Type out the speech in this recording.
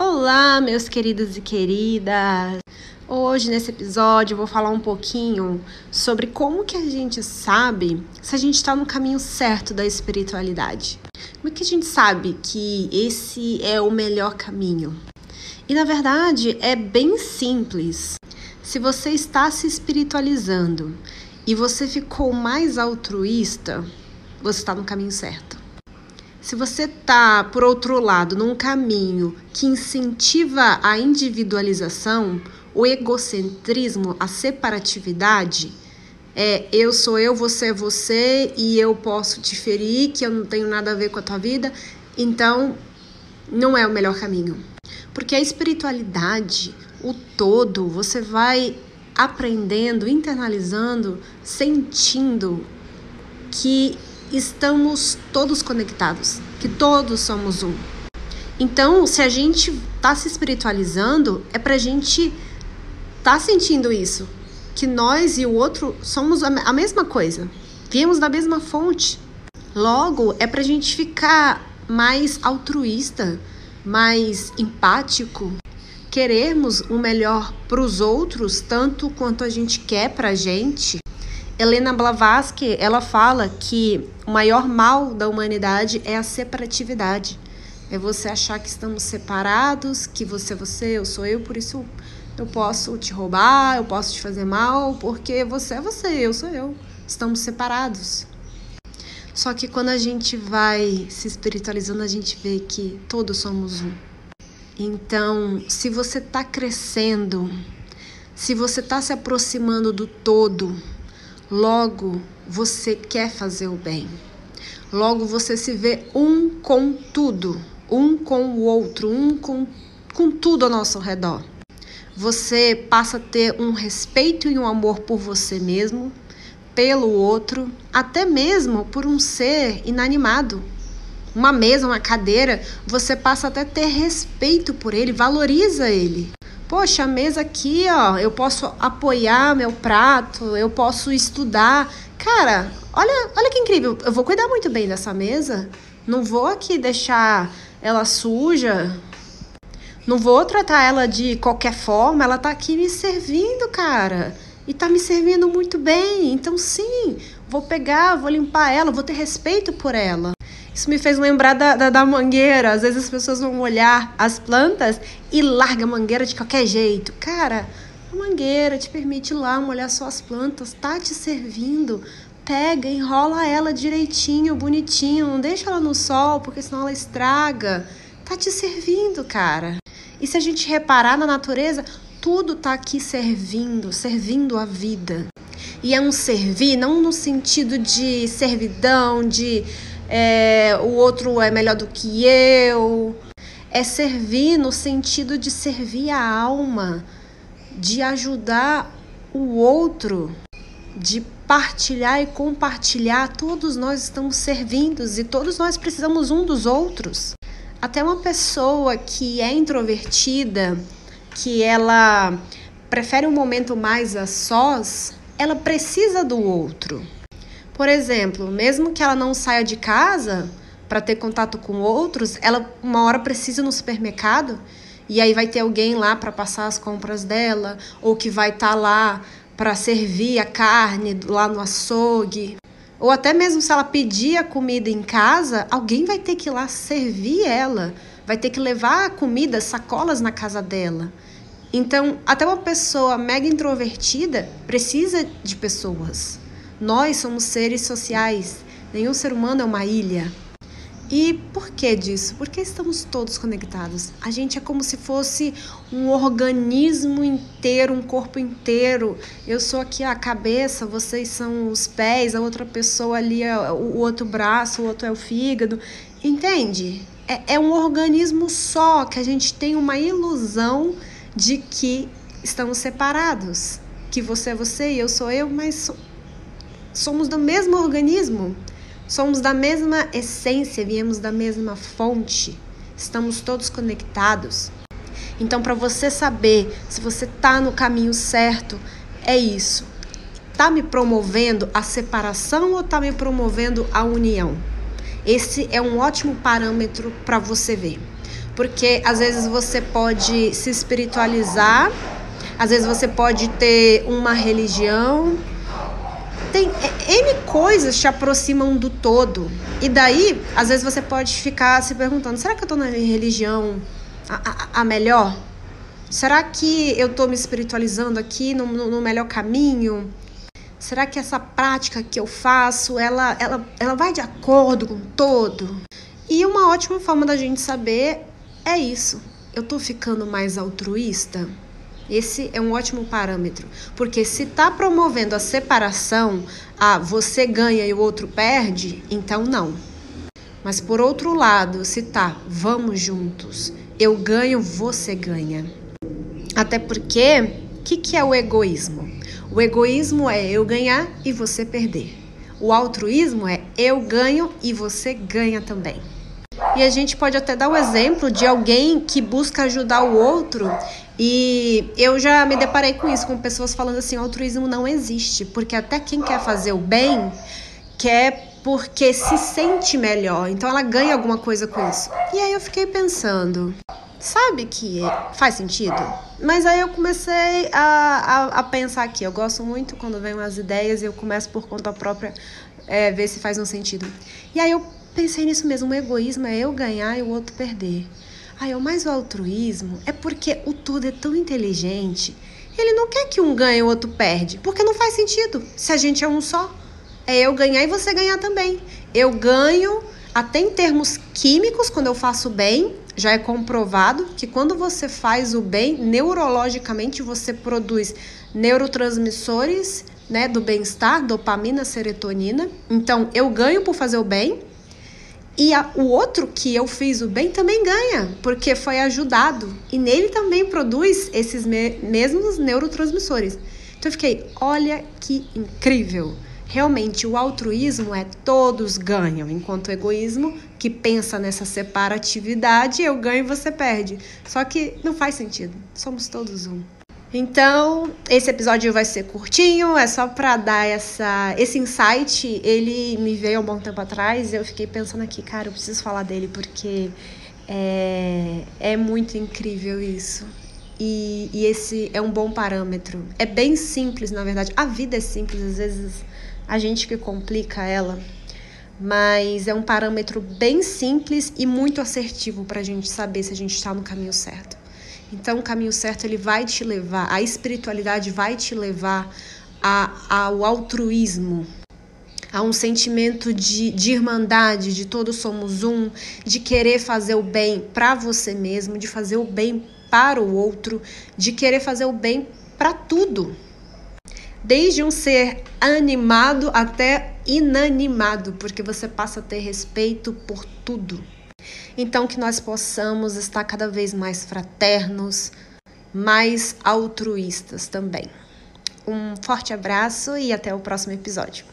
Olá, meus queridos e queridas. Hoje nesse episódio eu vou falar um pouquinho sobre como que a gente sabe se a gente está no caminho certo da espiritualidade. Como é que a gente sabe que esse é o melhor caminho? E na verdade é bem simples. Se você está se espiritualizando e você ficou mais altruísta, você está no caminho certo. Se você está, por outro lado, num caminho que incentiva a individualização, o egocentrismo, a separatividade, é eu sou eu, você é você e eu posso te ferir, que eu não tenho nada a ver com a tua vida, então não é o melhor caminho. Porque a espiritualidade, o todo, você vai aprendendo, internalizando, sentindo que estamos todos conectados, que todos somos um. Então, se a gente está se espiritualizando, é para a gente tá sentindo isso, que nós e o outro somos a mesma coisa, viemos da mesma fonte. Logo, é para a gente ficar mais altruísta, mais empático, querermos o melhor para os outros tanto quanto a gente quer para a gente Helena Blavatsky, ela fala que o maior mal da humanidade é a separatividade. É você achar que estamos separados, que você é você, eu sou eu, por isso eu posso te roubar, eu posso te fazer mal, porque você é você, eu sou eu. Estamos separados. Só que quando a gente vai se espiritualizando, a gente vê que todos somos um. Então, se você está crescendo, se você está se aproximando do todo, Logo, você quer fazer o bem. Logo, você se vê um com tudo, um com o outro, um com, com tudo ao nosso redor. Você passa a ter um respeito e um amor por você mesmo, pelo outro, até mesmo por um ser inanimado. Uma mesa, uma cadeira, você passa até a ter respeito por ele, valoriza ele. Poxa, a mesa aqui, ó, eu posso apoiar meu prato, eu posso estudar. Cara, olha, olha que incrível. Eu vou cuidar muito bem dessa mesa. Não vou aqui deixar ela suja. Não vou tratar ela de qualquer forma. Ela tá aqui me servindo, cara. E tá me servindo muito bem. Então, sim, vou pegar, vou limpar ela, vou ter respeito por ela. Isso me fez lembrar da, da, da, mangueira. Às vezes as pessoas vão olhar as plantas e larga a mangueira de qualquer jeito. Cara, a mangueira te permite ir lá molhar suas plantas, tá te servindo. Pega, enrola ela direitinho, bonitinho. Não deixa ela no sol, porque senão ela estraga. Tá te servindo, cara. E se a gente reparar na natureza, tudo tá aqui servindo, servindo a vida. E é um servir, não no sentido de servidão, de é, o outro é melhor do que eu. É servir no sentido de servir a alma, de ajudar o outro, de partilhar e compartilhar. Todos nós estamos servindo e todos nós precisamos um dos outros. Até uma pessoa que é introvertida, que ela prefere um momento mais a sós, ela precisa do outro. Por exemplo, mesmo que ela não saia de casa para ter contato com outros, ela uma hora precisa ir no supermercado e aí vai ter alguém lá para passar as compras dela ou que vai estar tá lá para servir a carne lá no açougue. Ou até mesmo se ela pedir a comida em casa, alguém vai ter que ir lá servir ela, vai ter que levar comida, sacolas na casa dela. Então, até uma pessoa mega introvertida precisa de pessoas. Nós somos seres sociais, nenhum ser humano é uma ilha. E por que disso? Porque estamos todos conectados. A gente é como se fosse um organismo inteiro, um corpo inteiro. Eu sou aqui a cabeça, vocês são os pés, a outra pessoa ali é o outro braço, o outro é o fígado. Entende? É, é um organismo só que a gente tem uma ilusão de que estamos separados. Que você é você e eu sou eu, mas somos do mesmo organismo, somos da mesma essência, viemos da mesma fonte, estamos todos conectados. Então, para você saber se você está no caminho certo, é isso. Está me promovendo a separação ou está me promovendo a união? Esse é um ótimo parâmetro para você ver. Porque às vezes você pode se espiritualizar, às vezes você pode ter uma religião, tem N coisas te aproximam do todo. E daí, às vezes você pode ficar se perguntando: será que eu estou na religião a, a, a, melhor? Será que eu estou me espiritualizando aqui no, no, no, melhor caminho? Será que essa prática que eu faço, ela, ela, ela vai de acordo com todo? E uma ótima forma da gente saber é isso. Eu estou ficando mais altruísta? Esse é um ótimo parâmetro, porque se está promovendo a separação, a você ganha e o outro perde, então não. Mas por outro lado, se tá, vamos juntos, eu ganho, você ganha. Até porque, o que, que é o egoísmo? O egoísmo é eu ganhar e você perder. O altruísmo é eu ganho e você ganha também. E a gente pode até dar o exemplo de alguém que busca ajudar o outro e eu já me deparei com isso, com pessoas falando assim: altruísmo não existe, porque até quem quer fazer o bem quer porque se sente melhor, então ela ganha alguma coisa com isso. E aí eu fiquei pensando, sabe que faz sentido? Mas aí eu comecei a, a, a pensar aqui. Eu gosto muito quando vem umas ideias e eu começo por conta própria é, ver se faz um sentido. E aí eu pensei nisso mesmo: o egoísmo é eu ganhar e o outro perder. Ai, mas o altruísmo é porque o todo é tão inteligente. Ele não quer que um ganhe e o outro perde, porque não faz sentido. Se a gente é um só, é eu ganhar e você ganhar também. Eu ganho até em termos químicos quando eu faço bem, já é comprovado que quando você faz o bem, neurologicamente você produz neurotransmissores, né, do bem-estar, dopamina, serotonina. Então, eu ganho por fazer o bem e a, o outro que eu fiz o bem também ganha, porque foi ajudado. E nele também produz esses me mesmos neurotransmissores. Então eu fiquei, olha que incrível. Realmente, o altruísmo é todos ganham, enquanto o egoísmo, que pensa nessa separatividade, eu ganho e você perde. Só que não faz sentido. Somos todos um. Então, esse episódio vai ser curtinho, é só para dar essa, esse insight. Ele me veio há um bom tempo atrás eu fiquei pensando aqui, cara, eu preciso falar dele porque é, é muito incrível isso. E, e esse é um bom parâmetro. É bem simples, na verdade. A vida é simples, às vezes a gente que complica ela. Mas é um parâmetro bem simples e muito assertivo para a gente saber se a gente está no caminho certo. Então, o caminho certo ele vai te levar, a espiritualidade vai te levar a, ao altruísmo, a um sentimento de, de irmandade, de todos somos um, de querer fazer o bem para você mesmo, de fazer o bem para o outro, de querer fazer o bem para tudo. Desde um ser animado até inanimado, porque você passa a ter respeito por tudo. Então, que nós possamos estar cada vez mais fraternos, mais altruístas também. Um forte abraço e até o próximo episódio.